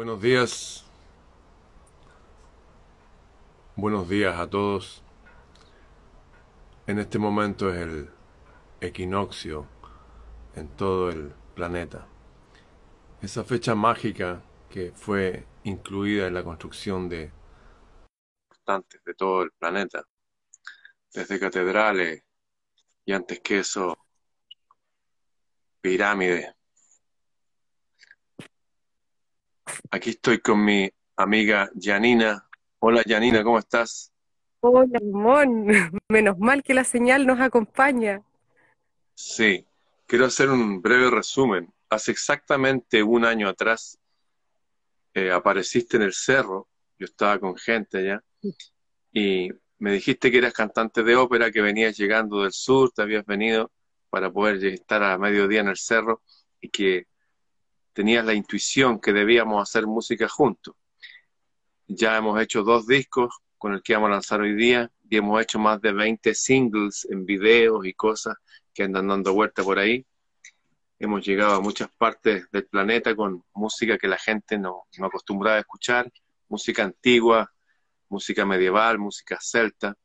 Buenos días. Buenos días a todos. En este momento es el equinoccio en todo el planeta. Esa fecha mágica que fue incluida en la construcción de de todo el planeta, desde catedrales y antes que eso pirámides. Aquí estoy con mi amiga Janina. Hola Janina, ¿cómo estás? Hola, Ramón. Menos mal que la señal nos acompaña. Sí, quiero hacer un breve resumen. Hace exactamente un año atrás eh, apareciste en el cerro, yo estaba con gente allá, y me dijiste que eras cantante de ópera, que venías llegando del sur, te habías venido para poder estar a mediodía en el cerro y que tenías la intuición que debíamos hacer música juntos. Ya hemos hecho dos discos con el que vamos a lanzar hoy día y hemos hecho más de 20 singles en videos y cosas que andan dando vuelta por ahí. Hemos llegado a muchas partes del planeta con música que la gente no, no acostumbraba a escuchar, música antigua, música medieval, música celta,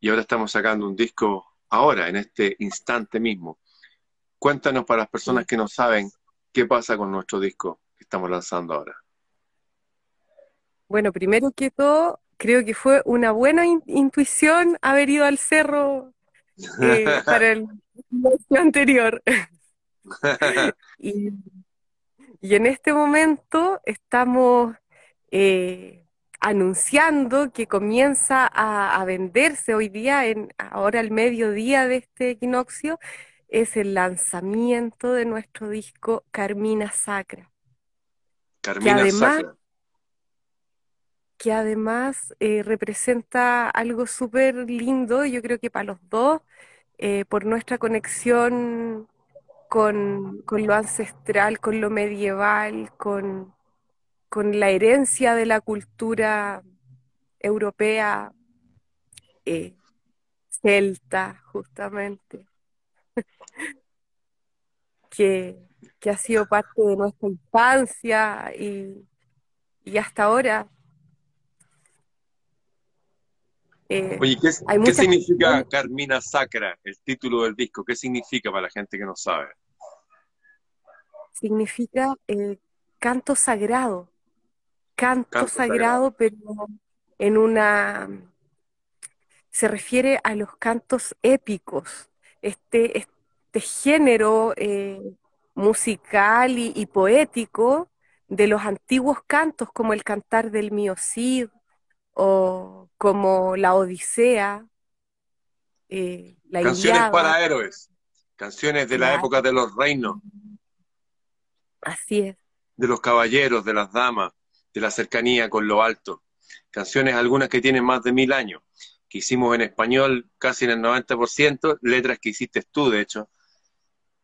y ahora estamos sacando un disco ahora, en este instante mismo. Cuéntanos para las personas que no saben qué pasa con nuestro disco que estamos lanzando ahora. Bueno, primero que todo, creo que fue una buena intuición haber ido al cerro eh, para el anterior. y, en este momento estamos eh, anunciando que comienza a, venderse hoy día, en, ahora al mediodía de este equinoccio, es el lanzamiento de nuestro disco Carmina Sacra. Carmina que además, Sacra. Que además eh, representa algo súper lindo, yo creo que para los dos, eh, por nuestra conexión con, con lo ancestral, con lo medieval, con, con la herencia de la cultura europea eh, celta, justamente, que, ha sido parte de nuestra infancia y, hasta ahora. Eh, Oye, ¿qué, significa Carmina Sacra, el título del disco? ¿Qué significa para la gente que no sabe? Significa eh, canto sagrado canto, sagrado, pero en una... se refiere a los cantos épicos, este, este género eh, musical y, poético de los antiguos cantos, como el cantar del mío Cid o como la Odisea, eh, la Canciones para héroes, canciones de la época de los reinos. Así es. De los caballeros, de las damas de la cercanía con lo alto. Canciones algunas que tienen más de mil años, que hicimos en español casi en el 90%, letras que hiciste tú, de hecho,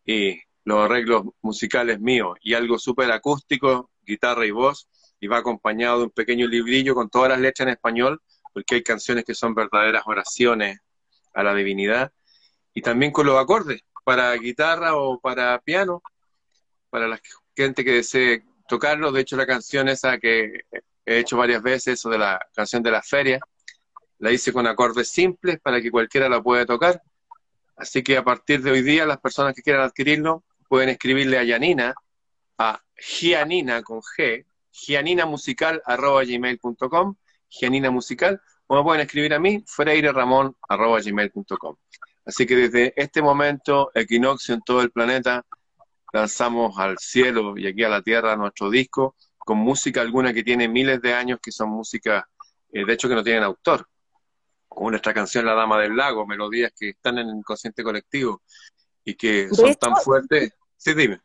y los arreglos musicales míos, y algo súper acústico, guitarra y voz, y va acompañado de un pequeño librillo con todas las letras en español, porque hay canciones que son verdaderas oraciones a la divinidad, y también con los acordes, para guitarra o para piano, para la gente que desee tocarlo. De hecho, la canción esa que he hecho varias veces, de la canción de la feria, la hice con acordes simples para que cualquiera la pueda tocar. Así que a partir de hoy día, las personas que quieran adquirirlo pueden escribirle a Yanina, a Gianina con G, gianinamusical.gmail.com, Gianina Musical, o me pueden escribir a mí, freireramon.gmail.com. Así que desde este momento, equinoccio en todo el planeta, lanzamos al cielo y aquí a la tierra nuestro disco con música alguna que tiene miles de años, que son música, eh, de hecho, que no tienen autor. Como nuestra canción La Dama del Lago, melodías que están en el inconsciente colectivo y que son tan fuertes. Sí, dime.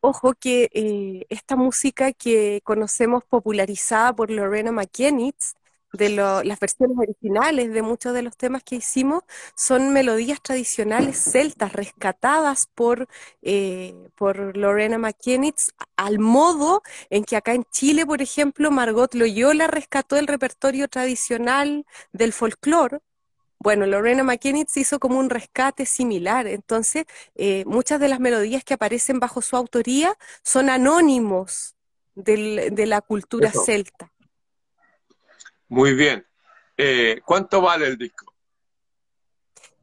Ojo que eh, esta música que conocemos popularizada por Lorena McKennitt de las versiones originales de muchos de los temas que hicimos son melodías tradicionales celtas rescatadas por, eh, por Lorena McKennitt al modo en que acá en Chile, por ejemplo, Margot Loyola rescató el repertorio tradicional del folclore. Bueno, Lorena McKennitt hizo como un rescate similar, entonces eh, muchas de las melodías que aparecen bajo su autoría son anónimos de la cultura celta. Muy bien. Eh, ¿Cuánto vale el disco?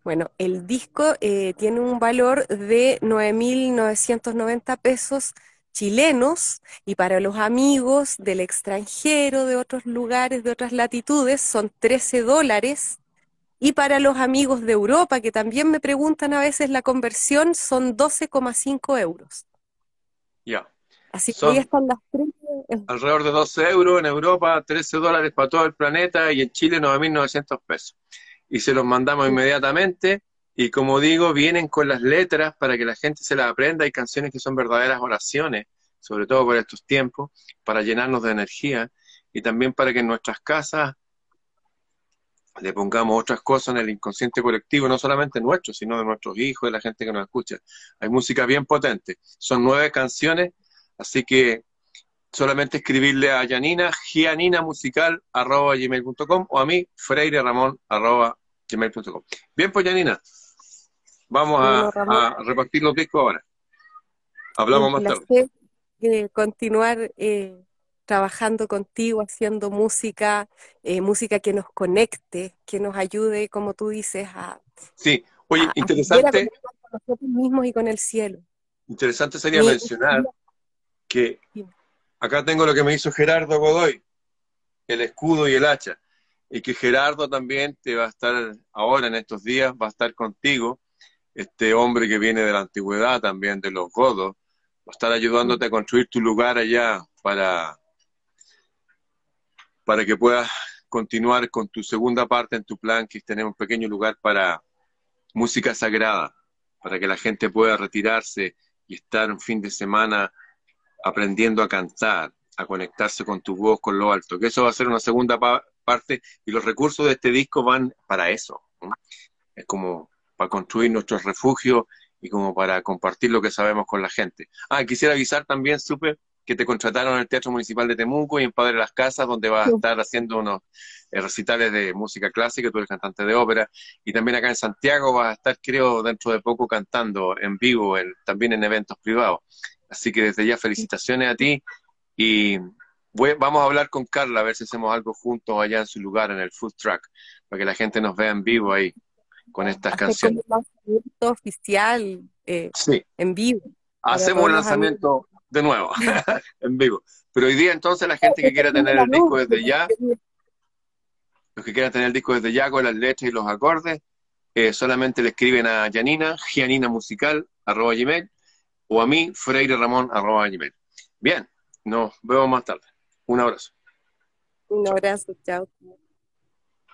Bueno, el disco eh, tiene un valor de 9.990 pesos chilenos y para los amigos del extranjero, de otros lugares, de otras latitudes, son 13 dólares. Y para los amigos de Europa, que también me preguntan a veces la conversión, son 12,5 euros. Ya. Así que ahí están las tres. Alrededor de 12 euros en Europa, 13 dólares para todo el planeta y en Chile 9.900 pesos. Y se los mandamos inmediatamente y como digo, vienen con las letras para que la gente se las aprenda. Hay canciones que son verdaderas oraciones, sobre todo por estos tiempos, para llenarnos de energía y también para que en nuestras casas le pongamos otras cosas en el inconsciente colectivo, no solamente nuestro, sino de nuestros hijos, de la gente que nos escucha. Hay música bien potente. Son nueve canciones, así que solamente escribirle a Yanina, gianinamusical.com o a mí, Freire Ramón, gmail.com. Bien, pues Yanina, Vamos a, repartir los discos ahora. Hablamos más tarde. De continuar eh, trabajando contigo, haciendo música, eh, música que nos conecte, que nos ayude, como tú dices, a... Sí, oye, interesante... con nosotros mismos y con el cielo. Interesante sería mencionar que acá tengo lo que me hizo Gerardo Godoy, el escudo y el hacha, y que Gerardo también te va a estar ahora en estos días, va a estar contigo este hombre que viene de la antigüedad también, de los godos, va a estar ayudándote a construir tu lugar allá para, para que puedas continuar con tu segunda parte en tu plan, que es tener un pequeño lugar para música sagrada, para que la gente pueda retirarse y estar un fin de semana aprendiendo a cantar, a conectarse con tu voz, con lo alto, que eso va a ser una segunda parte y los recursos de este disco van para eso. Es como para construir nuestros refugios y como para compartir lo que sabemos con la gente. Ah, quisiera avisar también, supe que te contrataron en el Teatro Municipal de Temuco y en Padre Las Casas, donde vas a estar haciendo unos eh, recitales de música clásica, tú eres cantante de ópera, y también acá en Santiago vas a estar, creo, dentro de poco cantando en vivo, también en eventos privados. Así que desde ya felicitaciones a ti y vamos a hablar con Carla a ver si hacemos algo juntos allá en su lugar, en el food truck, para que la gente nos vea en vivo ahí con estas canciones. Un lanzamiento oficial eh, en vivo. Hacemos un lanzamiento de nuevo, en vivo. Pero hoy día entonces la gente que quiera tener el disco desde ya, los que quieran tener el disco desde ya con las letras y los acordes, eh, solamente le escriben a Janina, Gianina Musical, arroba gmail, o a mí, Freire Ramón, arroba gmail. Bien, nos vemos más tarde. Un abrazo. Un abrazo, chao.